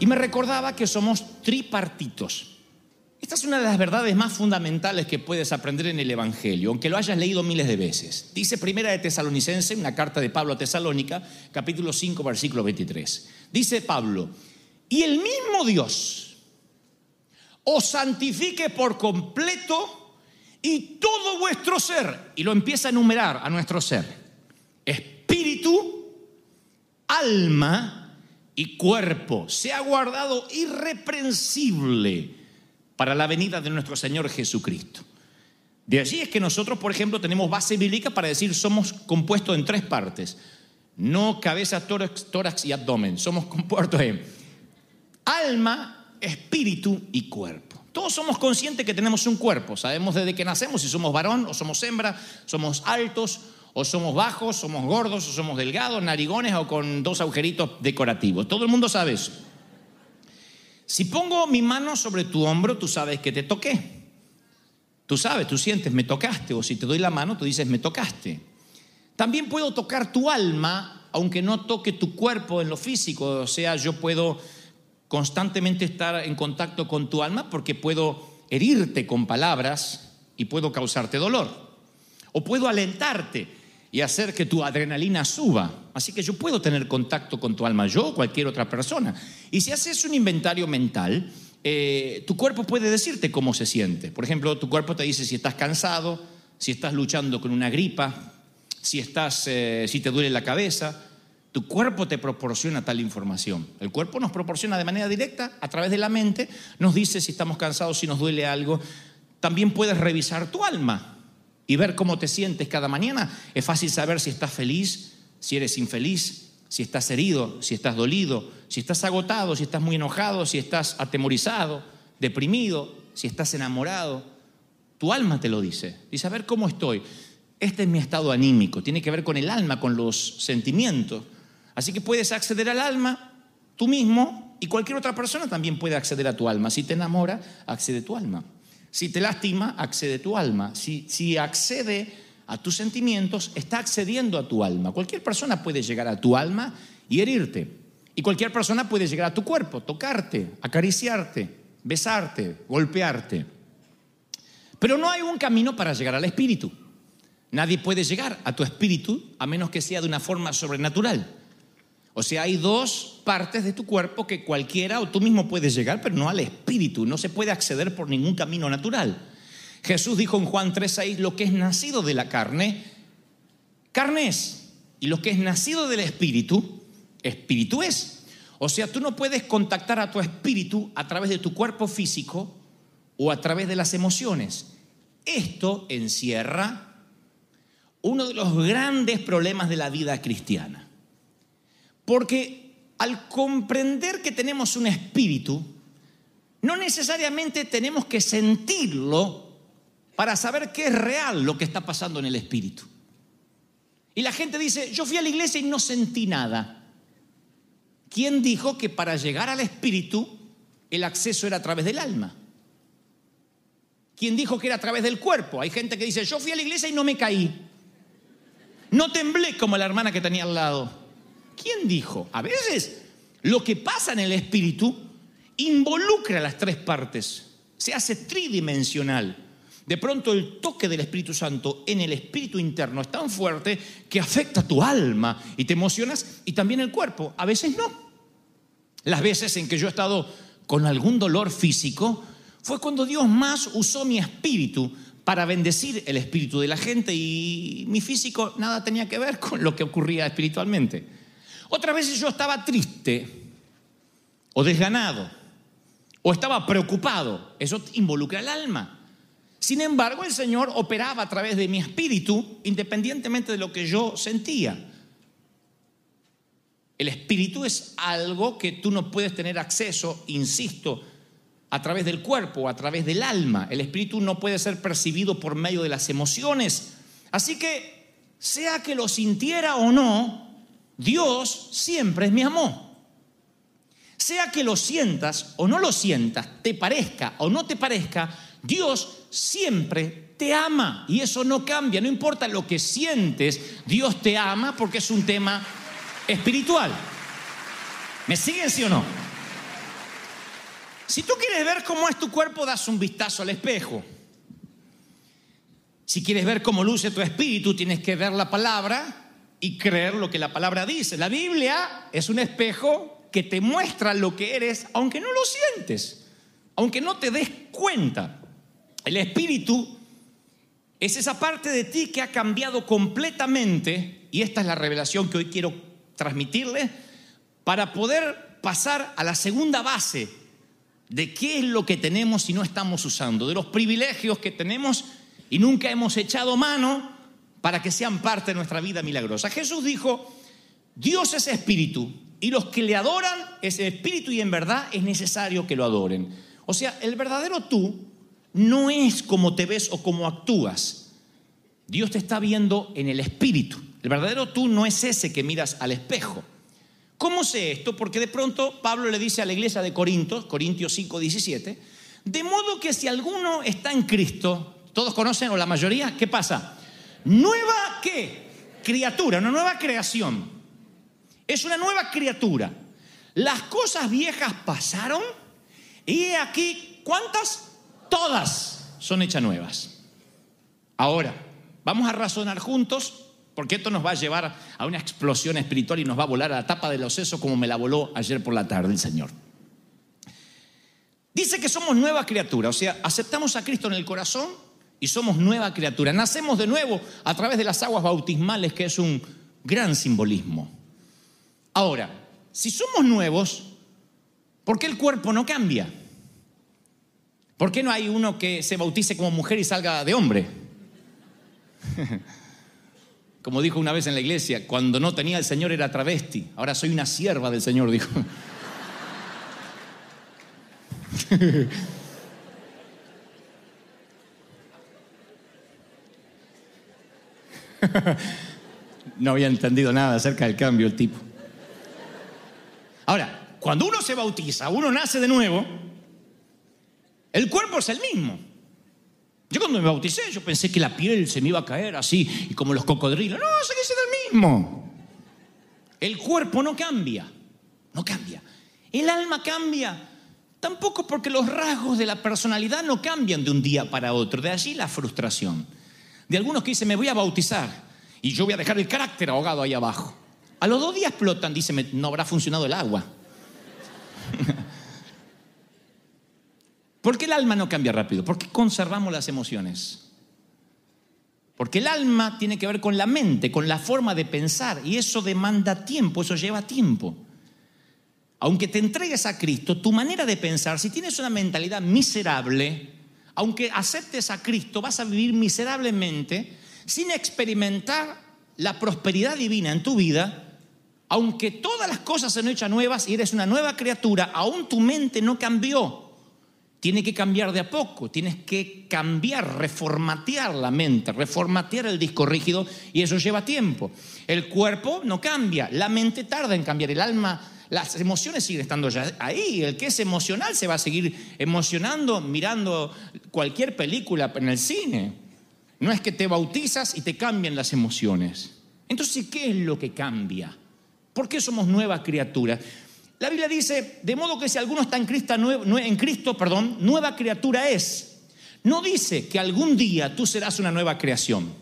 y me recordaba que somos tripartitos. Esta es una de las verdades más fundamentales que puedes aprender en el Evangelio, aunque lo hayas leído miles de veces. Dice Primera de Tesalonicense, una carta de Pablo a Tesalónica, capítulo 5, versículo 23. Dice Pablo, y el mismo Dios os santifique por completo y todo vuestro ser, y lo empieza a enumerar a nuestro ser, espíritu, alma y cuerpo se ha guardado irreprensible para la venida de nuestro Señor Jesucristo. De allí es que nosotros, por ejemplo, tenemos base bíblica para decir somos compuestos en tres partes. No cabeza, tórax, tórax y abdomen. Somos compuestos en alma, espíritu y cuerpo. Todos somos conscientes que tenemos un cuerpo. Sabemos desde que nacemos si somos varón o somos hembra, somos altos o somos bajos, somos gordos, o somos delgados, narigones o con dos agujeritos decorativos. Todo el mundo sabe eso. Si pongo mi mano sobre tu hombro, tú sabes que te toqué. Tú sabes, tú sientes, me tocaste. O si te doy la mano, tú dices, me tocaste. También puedo tocar tu alma, aunque no toque tu cuerpo en lo físico. O sea, yo puedo constantemente estar en contacto con tu alma porque puedo herirte con palabras y puedo causarte dolor. O puedo alentarte y hacer que tu adrenalina suba. Así que yo puedo tener contacto con tu alma, yo o cualquier otra persona. Y si haces un inventario mental, eh, tu cuerpo puede decirte cómo se siente. Por ejemplo, tu cuerpo te dice si estás cansado, si estás luchando con una gripa, si, estás, eh, si te duele la cabeza. Tu cuerpo te proporciona tal información. El cuerpo nos proporciona de manera directa, a través de la mente, nos dice si estamos cansados, si nos duele algo. También puedes revisar tu alma y ver cómo te sientes cada mañana, es fácil saber si estás feliz, si eres infeliz, si estás herido, si estás dolido, si estás agotado, si estás muy enojado, si estás atemorizado, deprimido, si estás enamorado. Tu alma te lo dice. Dice, a ver cómo estoy. Este es mi estado anímico, tiene que ver con el alma, con los sentimientos. Así que puedes acceder al alma tú mismo y cualquier otra persona también puede acceder a tu alma. Si te enamora, accede a tu alma. Si te lastima, accede tu alma. Si, si accede a tus sentimientos, está accediendo a tu alma. Cualquier persona puede llegar a tu alma y herirte. Y cualquier persona puede llegar a tu cuerpo, tocarte, acariciarte, besarte, golpearte. Pero no hay un camino para llegar al espíritu. Nadie puede llegar a tu espíritu a menos que sea de una forma sobrenatural. O sea, hay dos partes de tu cuerpo que cualquiera o tú mismo puedes llegar, pero no al espíritu. No se puede acceder por ningún camino natural. Jesús dijo en Juan 3:6, lo que es nacido de la carne, carne es. Y lo que es nacido del espíritu, espíritu es. O sea, tú no puedes contactar a tu espíritu a través de tu cuerpo físico o a través de las emociones. Esto encierra uno de los grandes problemas de la vida cristiana. Porque al comprender que tenemos un espíritu, no necesariamente tenemos que sentirlo para saber qué es real lo que está pasando en el espíritu. Y la gente dice, yo fui a la iglesia y no sentí nada. ¿Quién dijo que para llegar al espíritu el acceso era a través del alma? ¿Quién dijo que era a través del cuerpo? Hay gente que dice, yo fui a la iglesia y no me caí. No temblé como la hermana que tenía al lado. ¿Quién dijo? A veces lo que pasa en el espíritu involucra las tres partes, se hace tridimensional. De pronto el toque del Espíritu Santo en el espíritu interno es tan fuerte que afecta tu alma y te emocionas y también el cuerpo. A veces no. Las veces en que yo he estado con algún dolor físico fue cuando Dios más usó mi espíritu para bendecir el espíritu de la gente y mi físico nada tenía que ver con lo que ocurría espiritualmente. Otras veces yo estaba triste o desganado o estaba preocupado. Eso involucra el alma. Sin embargo, el Señor operaba a través de mi espíritu independientemente de lo que yo sentía. El espíritu es algo que tú no puedes tener acceso, insisto, a través del cuerpo a través del alma. El espíritu no puede ser percibido por medio de las emociones. Así que, sea que lo sintiera o no, Dios siempre es mi amor. Sea que lo sientas o no lo sientas, te parezca o no te parezca, Dios siempre te ama y eso no cambia, no importa lo que sientes, Dios te ama porque es un tema espiritual. ¿Me siguen sí o no? Si tú quieres ver cómo es tu cuerpo, das un vistazo al espejo. Si quieres ver cómo luce tu espíritu, tienes que ver la palabra y creer lo que la palabra dice. La Biblia es un espejo que te muestra lo que eres, aunque no lo sientes, aunque no te des cuenta. El espíritu es esa parte de ti que ha cambiado completamente, y esta es la revelación que hoy quiero transmitirle, para poder pasar a la segunda base de qué es lo que tenemos y no estamos usando, de los privilegios que tenemos y nunca hemos echado mano para que sean parte de nuestra vida milagrosa. Jesús dijo, Dios es espíritu y los que le adoran ese espíritu y en verdad es necesario que lo adoren. O sea, el verdadero tú no es como te ves o como actúas. Dios te está viendo en el espíritu. El verdadero tú no es ese que miras al espejo. ¿Cómo sé esto? Porque de pronto Pablo le dice a la iglesia de Corintios, Corintios 5, 17, de modo que si alguno está en Cristo, todos conocen o la mayoría, ¿qué pasa? Nueva qué? Criatura, una nueva creación. Es una nueva criatura. Las cosas viejas pasaron y aquí, ¿cuántas? Todas son hechas nuevas. Ahora, vamos a razonar juntos porque esto nos va a llevar a una explosión espiritual y nos va a volar a la tapa de los sesos como me la voló ayer por la tarde el Señor. Dice que somos nueva criatura, o sea, aceptamos a Cristo en el corazón y somos nueva criatura. Nacemos de nuevo a través de las aguas bautismales, que es un gran simbolismo. Ahora, si somos nuevos, ¿por qué el cuerpo no cambia? ¿Por qué no hay uno que se bautice como mujer y salga de hombre? Como dijo una vez en la iglesia, cuando no tenía el Señor era travesti, ahora soy una sierva del Señor, dijo. no había entendido nada acerca del cambio el tipo. Ahora, cuando uno se bautiza, uno nace de nuevo, el cuerpo es el mismo. Yo cuando me bauticé, yo pensé que la piel se me iba a caer así, y como los cocodrilos. No, sigue siendo el mismo. El cuerpo no cambia, no cambia. El alma cambia. Tampoco porque los rasgos de la personalidad no cambian de un día para otro. De allí la frustración de algunos que dicen, me voy a bautizar y yo voy a dejar el carácter ahogado ahí abajo. A los dos días explotan, dicen, no habrá funcionado el agua. ¿Por qué el alma no cambia rápido? ¿Por qué conservamos las emociones? Porque el alma tiene que ver con la mente, con la forma de pensar, y eso demanda tiempo, eso lleva tiempo. Aunque te entregues a Cristo, tu manera de pensar, si tienes una mentalidad miserable, aunque aceptes a Cristo, vas a vivir miserablemente sin experimentar la prosperidad divina en tu vida. Aunque todas las cosas se han hecho nuevas y eres una nueva criatura, aún tu mente no cambió. Tiene que cambiar de a poco, tienes que cambiar, reformatear la mente, reformatear el disco rígido y eso lleva tiempo. El cuerpo no cambia, la mente tarda en cambiar, el alma las emociones siguen estando ya ahí. El que es emocional se va a seguir emocionando mirando cualquier película en el cine. No es que te bautizas y te cambian las emociones. Entonces, ¿qué es lo que cambia? ¿Por qué somos nuevas criaturas? La Biblia dice, de modo que si alguno está en Cristo, en Cristo, perdón, nueva criatura es. No dice que algún día tú serás una nueva creación.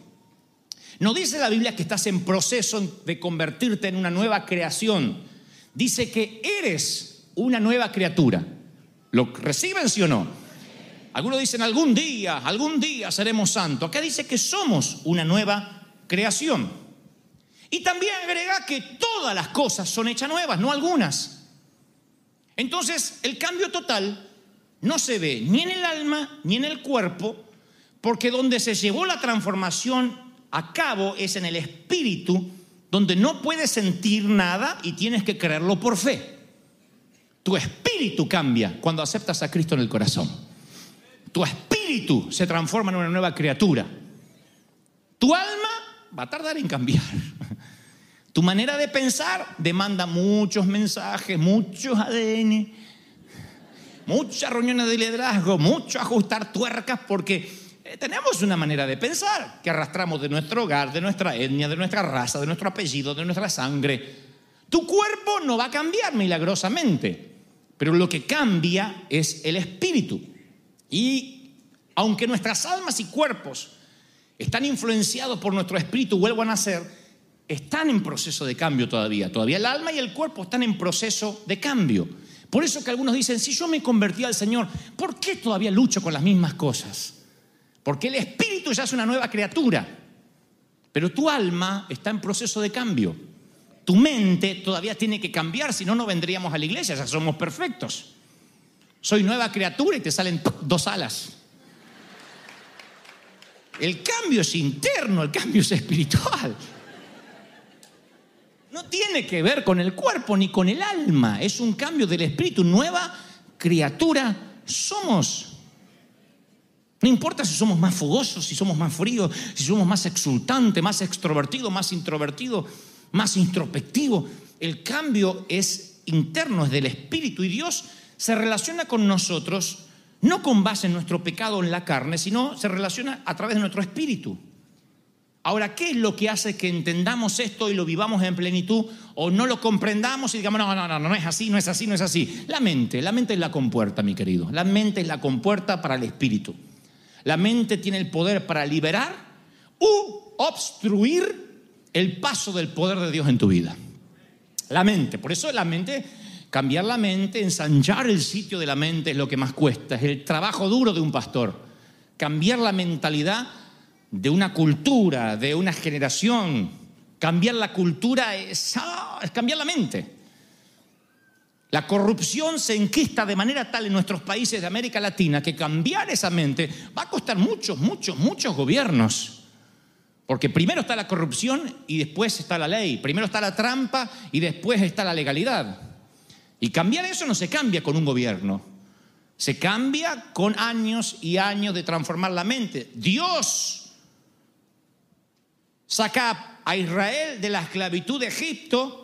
No dice la Biblia que estás en proceso de convertirte en una nueva creación dice que eres una nueva criatura. ¿Lo reciben sí o no? Algunos dicen algún día, algún día seremos santos. Acá dice que somos una nueva creación. Y también agrega que todas las cosas son hechas nuevas, no algunas. Entonces, el cambio total no se ve ni en el alma ni en el cuerpo, porque donde se llevó la transformación a cabo es en el espíritu donde no puedes sentir nada y tienes que creerlo por fe. Tu espíritu cambia cuando aceptas a Cristo en el corazón. Tu espíritu se transforma en una nueva criatura. Tu alma va a tardar en cambiar. Tu manera de pensar demanda muchos mensajes, muchos ADN, muchas reuniones de liderazgo, mucho ajustar tuercas porque tenemos una manera de pensar que arrastramos de nuestro hogar, de nuestra etnia, de nuestra raza, de nuestro apellido, de nuestra sangre. Tu cuerpo no va a cambiar milagrosamente, pero lo que cambia es el espíritu. Y aunque nuestras almas y cuerpos están influenciados por nuestro espíritu, vuelvan a ser, están en proceso de cambio todavía. Todavía el alma y el cuerpo están en proceso de cambio. Por eso que algunos dicen, si yo me convertí al Señor, ¿por qué todavía lucho con las mismas cosas? Porque el espíritu ya es una nueva criatura, pero tu alma está en proceso de cambio. Tu mente todavía tiene que cambiar, si no, no vendríamos a la iglesia, ya somos perfectos. Soy nueva criatura y te salen dos alas. El cambio es interno, el cambio es espiritual. No tiene que ver con el cuerpo ni con el alma, es un cambio del espíritu, nueva criatura somos. No importa si somos más fogosos, si somos más fríos, si somos más exultantes, más extrovertidos, más introvertidos, más introspectivos. El cambio es interno, es del espíritu y Dios se relaciona con nosotros no con base en nuestro pecado en la carne, sino se relaciona a través de nuestro espíritu. Ahora, ¿qué es lo que hace que entendamos esto y lo vivamos en plenitud o no lo comprendamos y digamos, no, no, no, no es así, no es así, no es así? La mente, la mente es la compuerta, mi querido. La mente es la compuerta para el espíritu. La mente tiene el poder para liberar u obstruir el paso del poder de Dios en tu vida. La mente, por eso la mente Cambiar la mente, ensanchar el sitio de la mente es lo que más cuesta, es el trabajo duro de un pastor. Cambiar la mentalidad de una cultura, de una generación. Cambiar la cultura es, ah, es cambiar la mente. La corrupción se enquista de manera tal en nuestros países de América Latina que cambiar esa mente va a costar muchos, muchos, muchos gobiernos. Porque primero está la corrupción y después está la ley. Primero está la trampa y después está la legalidad. Y cambiar eso no se cambia con un gobierno, se cambia con años y años de transformar la mente. Dios saca a Israel de la esclavitud de Egipto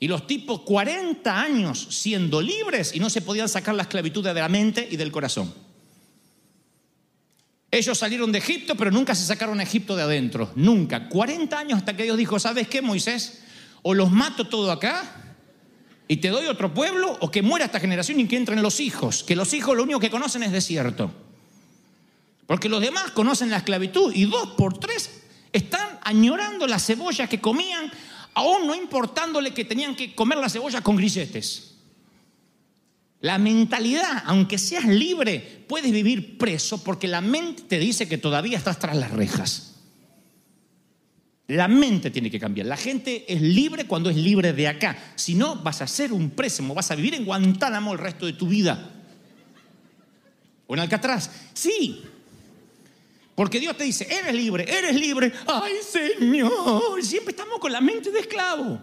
y los tipos 40 años siendo libres y no se podían sacar la esclavitud de la mente y del corazón. Ellos salieron de Egipto, pero nunca se sacaron a Egipto de adentro, nunca. 40 años hasta que Dios dijo, ¿sabes qué, Moisés? O los mato todo acá, y te doy otro pueblo o que muera esta generación y que entren los hijos, que los hijos lo único que conocen es desierto. Porque los demás conocen la esclavitud y dos por tres están añorando las cebollas que comían, aún no importándole que tenían que comer las cebollas con grilletes. La mentalidad, aunque seas libre, puedes vivir preso porque la mente te dice que todavía estás tras las rejas. La mente tiene que cambiar. La gente es libre cuando es libre de acá. Si no, vas a ser un préstamo, vas a vivir en Guantánamo el resto de tu vida. O en Alcatraz. Sí. Porque Dios te dice, eres libre, eres libre. Ay, Señor, siempre estamos con la mente de esclavo.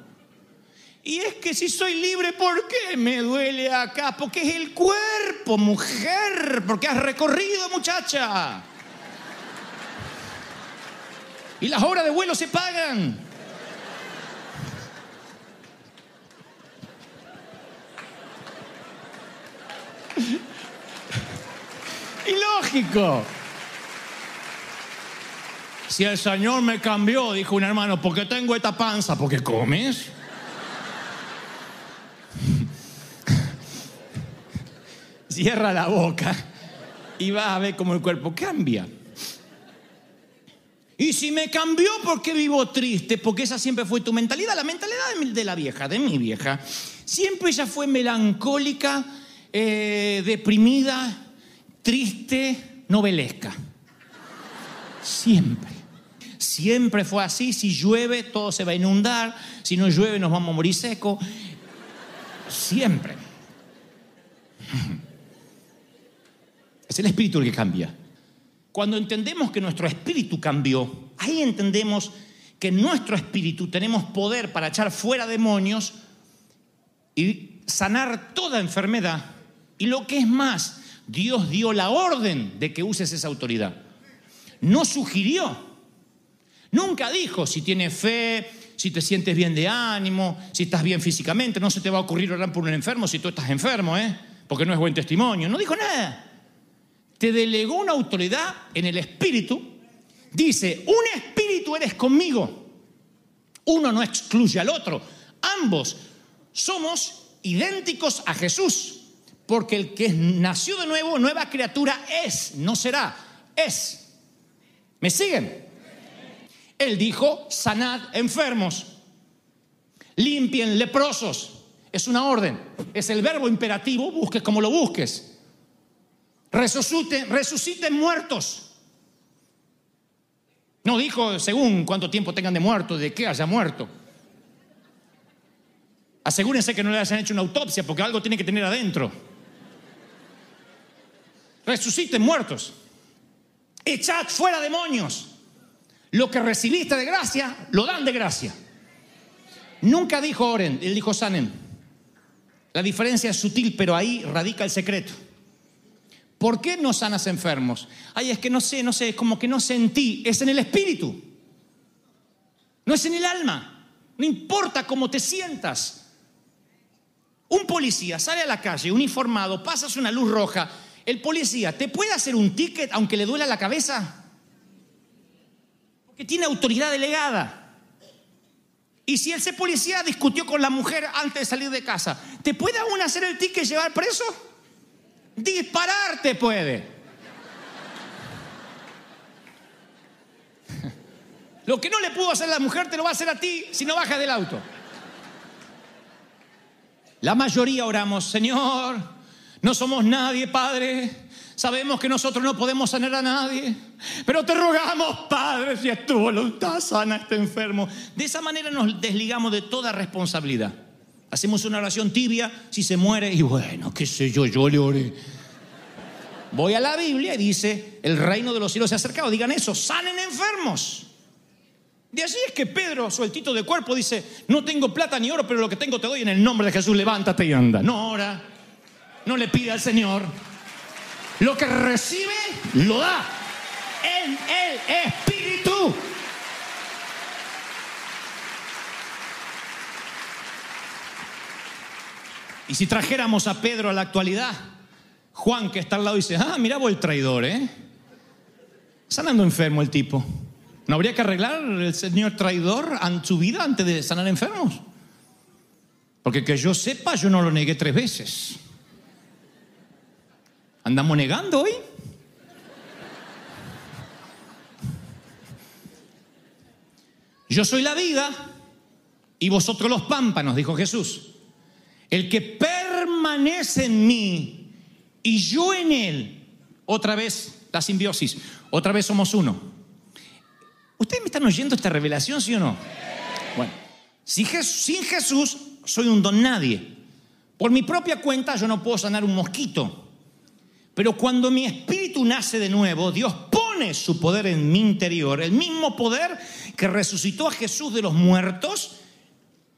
Y es que si soy libre, ¿por qué me duele acá? Porque es el cuerpo, mujer, porque has recorrido, muchacha. Y las horas de vuelo se pagan. Ilógico. Si el Señor me cambió, dijo un hermano, ¿por qué tengo esta panza? Porque comes. Cierra la boca y vas a ver cómo el cuerpo cambia. Y si me cambió, ¿por qué vivo triste? Porque esa siempre fue tu mentalidad, la mentalidad de la vieja, de mi vieja. Siempre ella fue melancólica, eh, deprimida, triste, novelesca. Siempre. Siempre fue así. Si llueve, todo se va a inundar. Si no llueve, nos vamos a morir seco. Siempre. Es el espíritu el que cambia. Cuando entendemos que nuestro espíritu cambió, ahí entendemos que en nuestro espíritu tenemos poder para echar fuera demonios y sanar toda enfermedad. Y lo que es más, Dios dio la orden de que uses esa autoridad. No sugirió. Nunca dijo si tienes fe, si te sientes bien de ánimo, si estás bien físicamente. No se te va a ocurrir orar por un enfermo si tú estás enfermo, ¿eh? Porque no es buen testimonio. No dijo nada te delegó una autoridad en el espíritu, dice, un espíritu eres conmigo. Uno no excluye al otro. Ambos somos idénticos a Jesús, porque el que nació de nuevo, nueva criatura es, no será, es. ¿Me siguen? Él dijo, sanad enfermos, limpien leprosos. Es una orden, es el verbo imperativo, busques como lo busques. Resuciten, resuciten muertos. No dijo según cuánto tiempo tengan de muerto, de qué haya muerto. Asegúrense que no le hayan hecho una autopsia porque algo tiene que tener adentro. Resuciten muertos. Echad fuera demonios. Lo que recibiste de gracia, lo dan de gracia. Nunca dijo oren, él dijo sanen. La diferencia es sutil, pero ahí radica el secreto. ¿Por qué no sanas enfermos? Ay, es que no sé, no sé, es como que no sentí, es en el espíritu. No es en el alma. No importa cómo te sientas. Un policía sale a la calle uniformado, pasas una luz roja, el policía te puede hacer un ticket aunque le duela la cabeza. Porque tiene autoridad delegada. Y si ese policía discutió con la mujer antes de salir de casa, ¿te puede aún hacer el ticket y llevar preso? Dispararte puede. Lo que no le pudo hacer a la mujer te lo va a hacer a ti si no bajas del auto. La mayoría oramos, Señor, no somos nadie, Padre. Sabemos que nosotros no podemos sanar a nadie, pero te rogamos, Padre, si es tu voluntad, sana a este enfermo. De esa manera nos desligamos de toda responsabilidad. Hacemos una oración tibia, si se muere, y bueno, qué sé yo, yo le oré. Voy a la Biblia y dice, el reino de los cielos se ha acercado. Digan eso, sanen enfermos. De allí es que Pedro, sueltito de cuerpo, dice, no tengo plata ni oro, pero lo que tengo te doy en el nombre de Jesús, levántate y anda. No ora, no le pide al Señor. Lo que recibe, lo da en el Espíritu. Y si trajéramos a Pedro a la actualidad, Juan que está al lado dice, ah, mira vos el traidor, ¿eh? Sanando enfermo el tipo. ¿No habría que arreglar el señor traidor en su vida antes de sanar enfermos? Porque que yo sepa, yo no lo negué tres veces. ¿Andamos negando hoy? Yo soy la vida y vosotros los pámpanos, dijo Jesús. El que permanece en mí y yo en él, otra vez la simbiosis, otra vez somos uno. ¿Ustedes me están oyendo esta revelación, sí o no? Bueno, sin Jesús soy un don nadie. Por mi propia cuenta yo no puedo sanar un mosquito. Pero cuando mi espíritu nace de nuevo, Dios pone su poder en mi interior, el mismo poder que resucitó a Jesús de los muertos,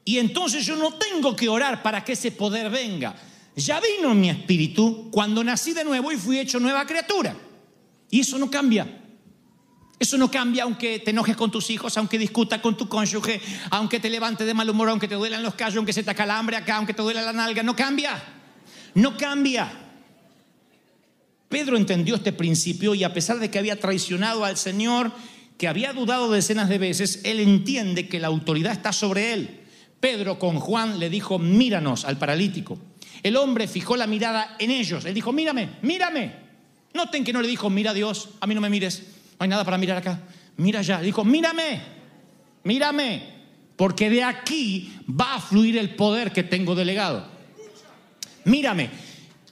y entonces yo no tengo que orar para que ese poder venga. Ya vino mi espíritu cuando nací de nuevo y fui hecho nueva criatura. Y eso no cambia. Eso no cambia aunque te enojes con tus hijos, aunque discutas con tu cónyuge, aunque te levantes de mal humor, aunque te duelan los callos, aunque se te acalambre acá, aunque te duela la nalga. No cambia. No cambia. Pedro entendió este principio y a pesar de que había traicionado al Señor, que había dudado decenas de veces, él entiende que la autoridad está sobre él. Pedro con Juan le dijo, míranos al paralítico. El hombre fijó la mirada en ellos. Él dijo, mírame, mírame. Noten que no le dijo, mira Dios, a mí no me mires no hay nada para mirar acá. Mira allá. Dijo, mírame, mírame, porque de aquí va a fluir el poder que tengo delegado. Mírame.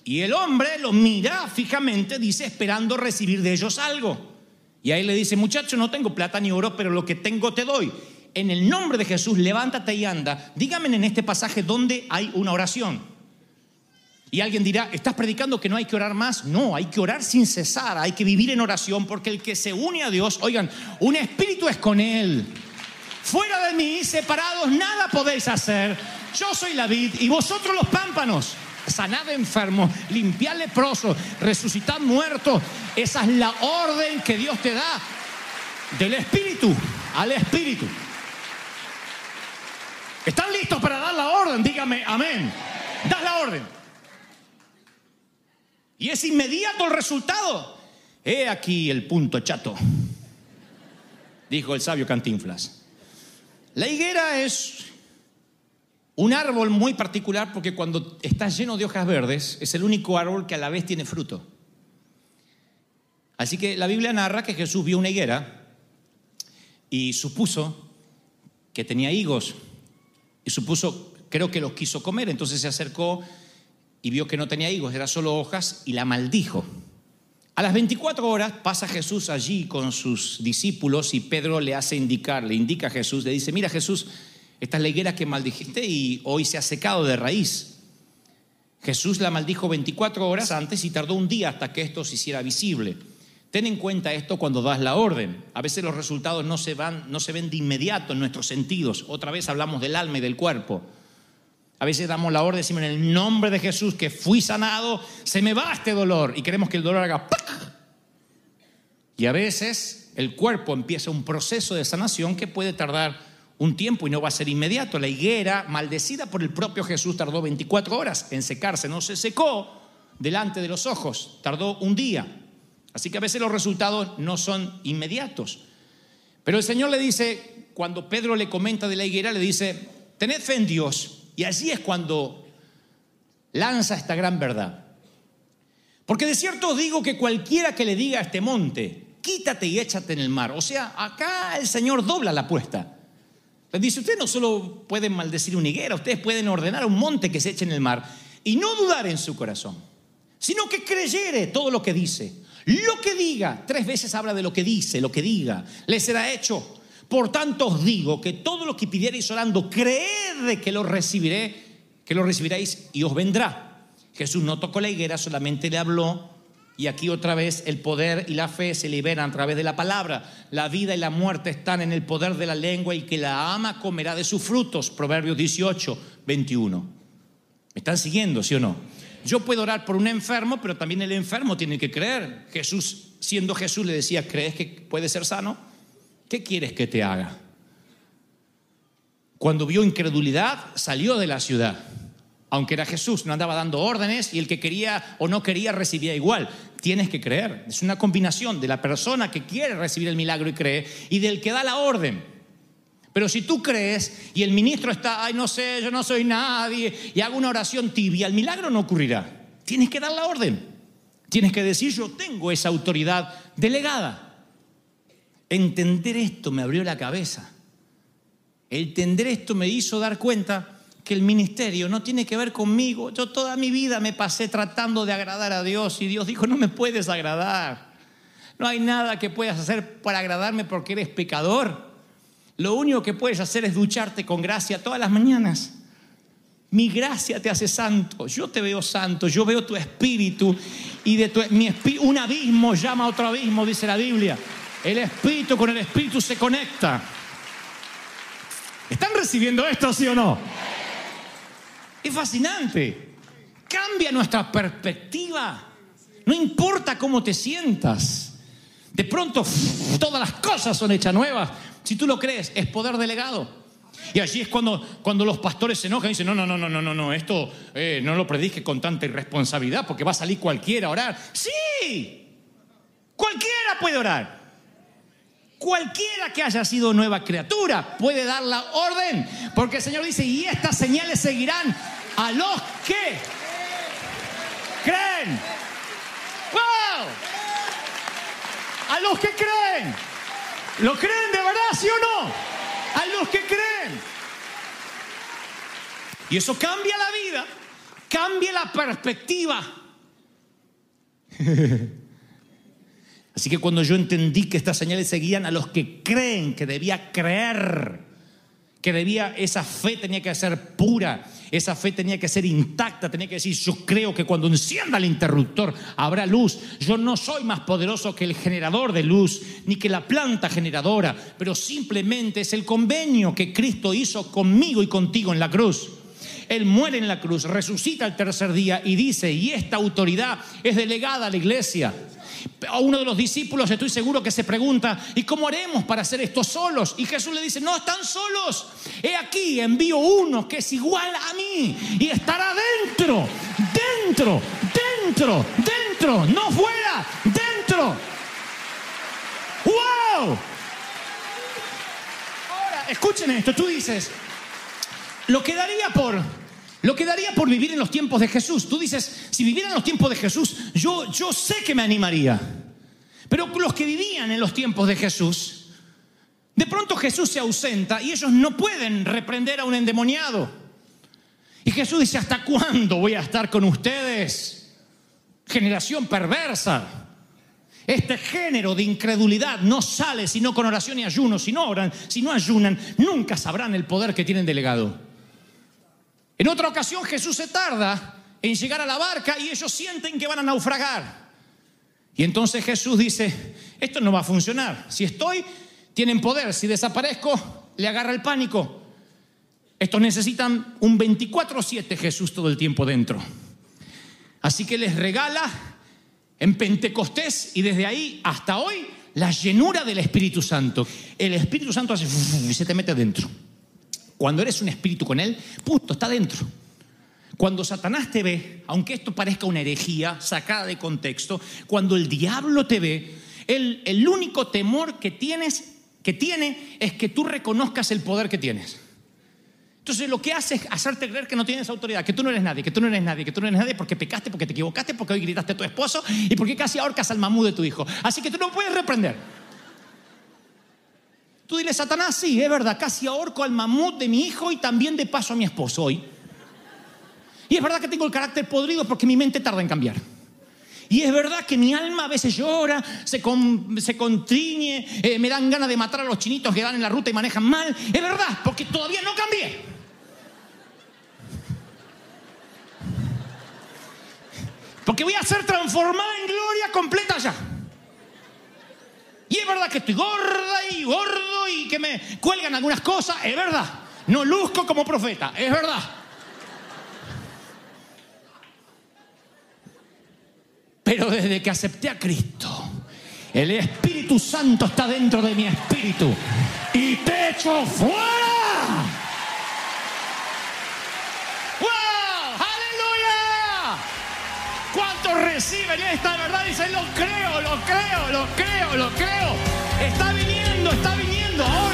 Y el hombre lo mira fijamente, dice, esperando recibir de ellos algo. Y ahí le dice, muchacho, no tengo plata ni oro, pero lo que tengo te doy. En el nombre de Jesús, levántate y anda. Dígame en este pasaje dónde hay una oración. Y alguien dirá, ¿estás predicando que no hay que orar más? No, hay que orar sin cesar, hay que vivir en oración, porque el que se une a Dios, oigan, un espíritu es con Él. Fuera de mí, separados, nada podéis hacer. Yo soy la vid y vosotros los pámpanos. Sanad enfermos, limpiad leprosos, resucitad muertos. Esa es la orden que Dios te da del espíritu al espíritu. ¿Están listos para dar la orden? Dígame amén. Das la orden. Y es inmediato el resultado. He aquí el punto chato, dijo el sabio Cantinflas. La higuera es Un árbol muy particular porque cuando está lleno de hojas verdes es el único árbol que a la vez tiene fruto. Así que la Biblia narra que Jesús vio una higuera y supuso que tenía higos y supuso, creo que los quiso comer, entonces se acercó y vio que no tenía higos, era solo hojas y la maldijo. A las 24 horas pasa Jesús allí con sus discípulos y Pedro le hace indicar, le indica a Jesús, le dice, mira Jesús, esta es la higuera que maldijiste y hoy se ha secado de raíz. Jesús la maldijo 24 horas antes y tardó un día hasta que esto se hiciera visible. Ten en cuenta esto cuando das la orden. A veces los resultados no se, van, no se ven de inmediato en nuestros sentidos. Otra vez hablamos del alma y del cuerpo. A veces damos la orden, decimos en el nombre de Jesús que fui sanado, se me va este dolor y queremos que el dolor haga ¡pac! Y a veces el cuerpo empieza un proceso de sanación que puede tardar un tiempo y no va a ser inmediato. La higuera, maldecida por el propio Jesús, tardó 24 horas en secarse, no se secó delante de los ojos, tardó un día. Así que a veces los resultados no son inmediatos. Pero el Señor le dice, cuando Pedro le comenta de la higuera, le dice, tened fe en Dios. Y así es cuando lanza esta gran verdad. Porque de cierto os digo que cualquiera que le diga a este monte, quítate y échate en el mar. O sea, acá el Señor dobla la apuesta. Dice, ustedes no solo pueden maldecir una higuera, ustedes pueden ordenar un monte que se eche en el mar y no dudar en su corazón, sino que creyere todo lo que dice. Lo que diga, tres veces habla de lo que dice, lo que diga, le será hecho. Por tanto os digo que todo lo que pidierais orando, creed que lo recibiré, que lo recibiréis y os vendrá. Jesús no tocó la higuera, solamente le habló y aquí otra vez el poder y la fe se liberan a través de la palabra. La vida y la muerte están en el poder de la lengua y que la ama comerá de sus frutos. Proverbios 18, 21. ¿Me están siguiendo, sí o no? Yo puedo orar por un enfermo, pero también el enfermo tiene que creer. Jesús, siendo Jesús, le decía, ¿crees que puede ser sano? ¿Qué quieres que te haga? Cuando vio incredulidad, salió de la ciudad aunque era Jesús, no andaba dando órdenes y el que quería o no quería recibía igual. Tienes que creer. Es una combinación de la persona que quiere recibir el milagro y cree y del que da la orden. Pero si tú crees y el ministro está, ay, no sé, yo no soy nadie, y hago una oración tibia, el milagro no ocurrirá. Tienes que dar la orden. Tienes que decir, yo tengo esa autoridad delegada. Entender esto me abrió la cabeza. Entender esto me hizo dar cuenta que el ministerio no tiene que ver conmigo. Yo toda mi vida me pasé tratando de agradar a Dios y Dios dijo, no me puedes agradar. No hay nada que puedas hacer para agradarme porque eres pecador. Lo único que puedes hacer es ducharte con gracia todas las mañanas. Mi gracia te hace santo. Yo te veo santo. Yo veo tu espíritu y de tu, mi un abismo llama a otro abismo, dice la Biblia. El espíritu con el espíritu se conecta. ¿Están recibiendo esto, sí o no? Es fascinante. Cambia nuestra perspectiva. No importa cómo te sientas. De pronto todas las cosas son hechas nuevas. Si tú lo crees, es poder delegado. Y allí es cuando, cuando los pastores se enojan y dicen, no, no, no, no, no, no, esto eh, no lo predique con tanta irresponsabilidad porque va a salir cualquiera a orar. Sí, cualquiera puede orar. Cualquiera que haya sido nueva criatura puede dar la orden, porque el Señor dice, y estas señales seguirán a los que creen. ¡Wow! A los que creen. ¿Lo creen de verdad, sí o no? A los que creen. Y eso cambia la vida, cambia la perspectiva. Así que cuando yo entendí que estas señales seguían a los que creen que debía creer, que debía, esa fe tenía que ser pura, esa fe tenía que ser intacta, tenía que decir, yo creo que cuando encienda el interruptor habrá luz. Yo no soy más poderoso que el generador de luz, ni que la planta generadora, pero simplemente es el convenio que Cristo hizo conmigo y contigo en la cruz. Él muere en la cruz, resucita el tercer día y dice, y esta autoridad es delegada a la iglesia. A uno de los discípulos estoy seguro que se pregunta, ¿y cómo haremos para hacer esto solos? Y Jesús le dice, no están solos. He aquí, envío uno que es igual a mí y estará dentro, dentro, dentro, dentro, no fuera, dentro. ¡Wow! Ahora, escuchen esto, tú dices, lo que daría por lo que daría por vivir en los tiempos de Jesús. Tú dices, si viviera en los tiempos de Jesús, yo, yo sé que me animaría. Pero los que vivían en los tiempos de Jesús, de pronto Jesús se ausenta y ellos no pueden reprender a un endemoniado. Y Jesús dice, ¿hasta cuándo voy a estar con ustedes? Generación perversa. Este género de incredulidad no sale sino con oración y ayuno. Si no oran, si no ayunan, nunca sabrán el poder que tienen delegado. En otra ocasión Jesús se tarda en llegar a la barca y ellos sienten que van a naufragar. Y entonces Jesús dice, esto no va a funcionar. Si estoy, tienen poder. Si desaparezco, le agarra el pánico. Estos necesitan un 24/7 Jesús todo el tiempo dentro. Así que les regala en Pentecostés y desde ahí hasta hoy la llenura del Espíritu Santo. El Espíritu Santo hace y se te mete dentro. Cuando eres un espíritu con Él, punto, está dentro. Cuando Satanás te ve, aunque esto parezca una herejía sacada de contexto, cuando el diablo te ve, el, el único temor que tienes, que tiene, es que tú reconozcas el poder que tienes. Entonces lo que hace es hacerte creer que no tienes autoridad, que tú no eres nadie, que tú no eres nadie, que tú no eres nadie porque pecaste, porque te equivocaste, porque hoy gritaste a tu esposo y porque casi ahorcas al mamú de tu hijo. Así que tú no puedes reprender. Tú dile, Satanás, sí, es verdad, casi ahorco al mamut de mi hijo y también de paso a mi esposo hoy. Y es verdad que tengo el carácter podrido porque mi mente tarda en cambiar. Y es verdad que mi alma a veces llora, se, se contriñe, eh, me dan ganas de matar a los chinitos que van en la ruta y manejan mal. Es verdad, porque todavía no cambié. Porque voy a ser transformada en gloria completa ya. Y es verdad que estoy gorda y gordo y que me cuelgan algunas cosas, es verdad. No luzco como profeta, es verdad. Pero desde que acepté a Cristo, el Espíritu Santo está dentro de mi espíritu y te echo fuera. Reciben esta verdad? Dicen, lo creo, lo creo, lo creo, lo creo. Está viniendo, está viniendo.